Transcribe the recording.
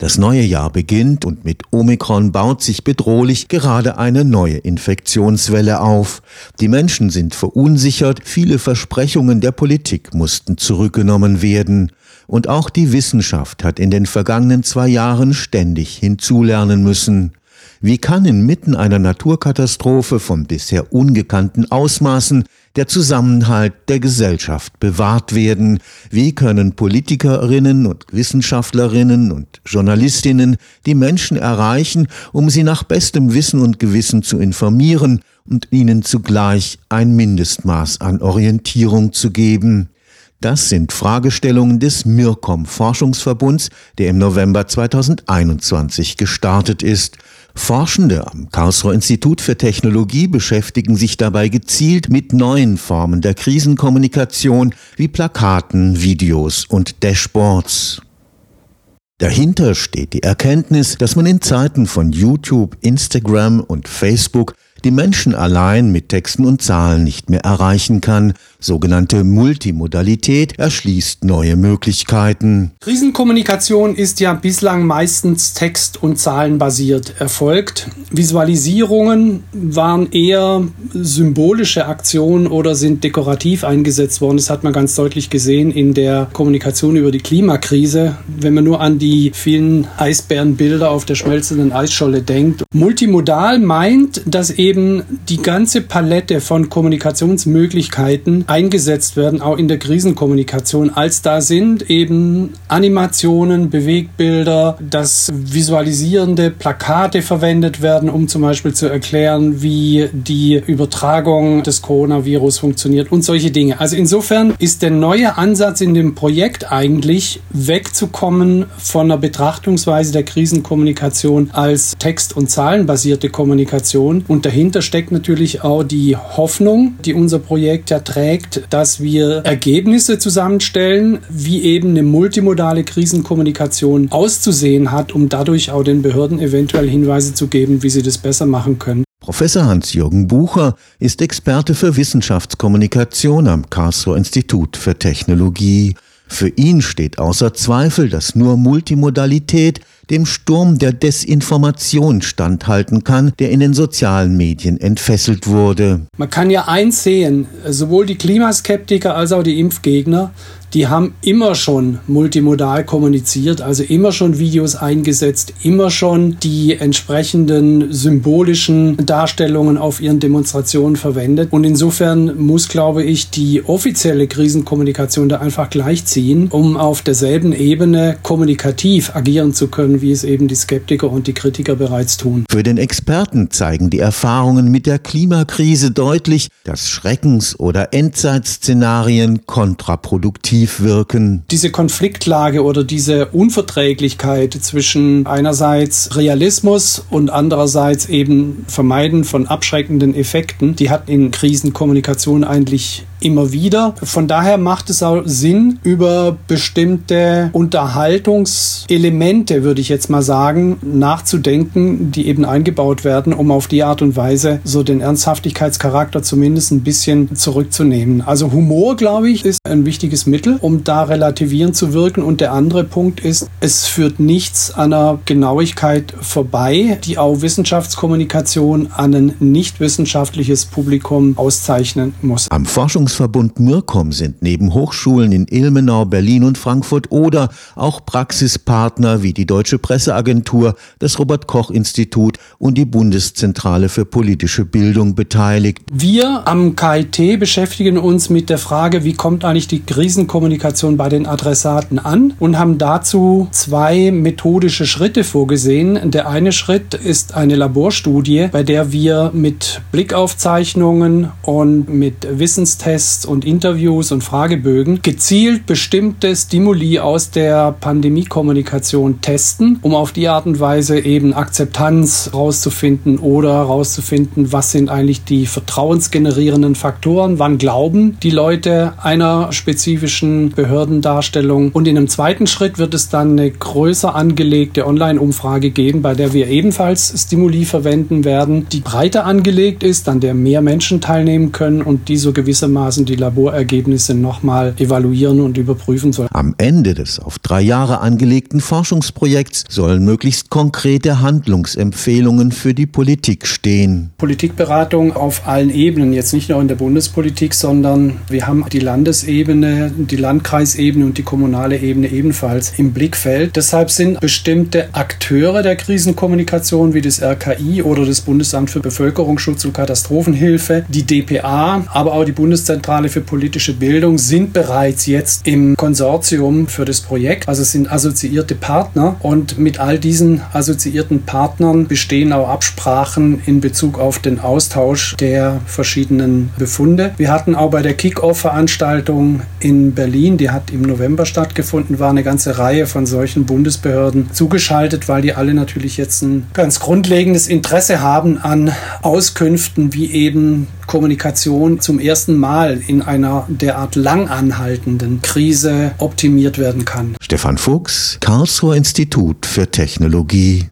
Das neue Jahr beginnt und mit Omikron baut sich bedrohlich gerade eine neue Infektionswelle auf. Die Menschen sind verunsichert, viele Versprechungen der Politik mussten zurückgenommen werden. Und auch die Wissenschaft hat in den vergangenen zwei Jahren ständig hinzulernen müssen. Wie kann inmitten einer Naturkatastrophe von bisher ungekannten Ausmaßen der Zusammenhalt der Gesellschaft bewahrt werden? Wie können Politikerinnen und Wissenschaftlerinnen und Journalistinnen die Menschen erreichen, um sie nach bestem Wissen und Gewissen zu informieren und ihnen zugleich ein Mindestmaß an Orientierung zu geben? Das sind Fragestellungen des MIRCOM Forschungsverbunds, der im November 2021 gestartet ist. Forschende am Karlsruher Institut für Technologie beschäftigen sich dabei gezielt mit neuen Formen der Krisenkommunikation wie Plakaten, Videos und Dashboards. Dahinter steht die Erkenntnis, dass man in Zeiten von YouTube, Instagram und Facebook die Menschen allein mit Texten und Zahlen nicht mehr erreichen kann. Sogenannte Multimodalität erschließt neue Möglichkeiten. Krisenkommunikation ist ja bislang meistens text- und zahlenbasiert erfolgt. Visualisierungen waren eher symbolische Aktionen oder sind dekorativ eingesetzt worden. Das hat man ganz deutlich gesehen in der Kommunikation über die Klimakrise. Wenn man nur an die vielen Eisbärenbilder auf der schmelzenden Eisscholle denkt. Multimodal meint, dass eben eben die ganze Palette von Kommunikationsmöglichkeiten eingesetzt werden, auch in der Krisenkommunikation, als da sind eben Animationen, Bewegbilder, dass visualisierende Plakate verwendet werden, um zum Beispiel zu erklären, wie die Übertragung des Coronavirus funktioniert und solche Dinge. Also insofern ist der neue Ansatz in dem Projekt eigentlich wegzukommen von einer Betrachtungsweise der Krisenkommunikation als text- und zahlenbasierte Kommunikation und dahinter dahinter steckt natürlich auch die Hoffnung, die unser Projekt ja trägt, dass wir Ergebnisse zusammenstellen, wie eben eine multimodale Krisenkommunikation auszusehen hat, um dadurch auch den Behörden eventuell Hinweise zu geben, wie sie das besser machen können. Professor Hans-Jürgen Bucher ist Experte für Wissenschaftskommunikation am Karlsruher Institut für Technologie. Für ihn steht außer Zweifel, dass nur Multimodalität dem Sturm der Desinformation standhalten kann, der in den sozialen Medien entfesselt wurde. Man kann ja eins sehen, sowohl die Klimaskeptiker als auch die Impfgegner die haben immer schon multimodal kommuniziert, also immer schon Videos eingesetzt, immer schon die entsprechenden symbolischen Darstellungen auf ihren Demonstrationen verwendet. Und insofern muss, glaube ich, die offizielle Krisenkommunikation da einfach gleichziehen, um auf derselben Ebene kommunikativ agieren zu können, wie es eben die Skeptiker und die Kritiker bereits tun. Für den Experten zeigen die Erfahrungen mit der Klimakrise deutlich, dass Schreckens- oder Endzeitszenarien kontraproduktiv präventiv wirken. Diese Konfliktlage oder diese Unverträglichkeit zwischen einerseits Realismus und andererseits eben Vermeiden von abschreckenden Effekten, die hat in Krisenkommunikation eigentlich immer wieder. Von daher macht es auch Sinn, über bestimmte Unterhaltungselemente, würde ich jetzt mal sagen, nachzudenken, die eben eingebaut werden, um auf die Art und Weise so den Ernsthaftigkeitscharakter zumindest ein bisschen zurückzunehmen. Also Humor, glaube ich, ist ein wichtiges Mittel um da relativierend zu wirken. Und der andere Punkt ist, es führt nichts an einer Genauigkeit vorbei, die auch Wissenschaftskommunikation an ein nicht wissenschaftliches Publikum auszeichnen muss. Am Forschungsverbund MIRCOM sind neben Hochschulen in Ilmenau, Berlin und Frankfurt oder auch Praxispartner wie die Deutsche Presseagentur, das Robert Koch Institut und die Bundeszentrale für politische Bildung beteiligt. Wir am KIT beschäftigen uns mit der Frage, wie kommt eigentlich die Krisenkommunikation Kommunikation bei den Adressaten an und haben dazu zwei methodische Schritte vorgesehen. Der eine Schritt ist eine Laborstudie, bei der wir mit Blickaufzeichnungen und mit Wissenstests und Interviews und Fragebögen gezielt bestimmte Stimuli aus der Pandemiekommunikation testen, um auf die Art und Weise eben Akzeptanz rauszufinden oder rauszufinden, was sind eigentlich die vertrauensgenerierenden Faktoren, wann glauben die Leute einer spezifischen Behördendarstellung. Und in einem zweiten Schritt wird es dann eine größer angelegte Online-Umfrage geben, bei der wir ebenfalls Stimuli verwenden werden, die breiter angelegt ist, an der mehr Menschen teilnehmen können und die so gewissermaßen gewissermaßen die Laborergebnisse nochmal evaluieren und überprüfen soll. Am Ende des auf drei Jahre angelegten Forschungsprojekts sollen möglichst konkrete Handlungsempfehlungen für die Politik stehen. Politikberatung auf allen Ebenen, jetzt nicht nur in der Bundespolitik, sondern wir haben die Landesebene, die Landkreisebene und die kommunale Ebene ebenfalls im Blickfeld. Deshalb sind bestimmte Akteure der Krisenkommunikation wie das RKI oder das Bundesamt für Bevölkerungsschutz und Katastrophenhilfe, die DPA, aber auch die Bundeszentrale für politische Bildung sind bereits jetzt im Konsortium für das Projekt. Also sind assoziierte Partner und mit all diesen assoziierten Partnern bestehen auch Absprachen in Bezug auf den Austausch der verschiedenen Befunde. Wir hatten auch bei der Kick-Off-Veranstaltung in Berlin, die hat im November stattgefunden, war eine ganze Reihe von solchen Bundesbehörden zugeschaltet, weil die alle natürlich jetzt ein ganz grundlegendes Interesse haben an Auskünften, wie eben Kommunikation zum ersten Mal in einer derart lang anhaltenden Krise optimiert werden kann. Stefan Fuchs, Karlsruher Institut für Technologie.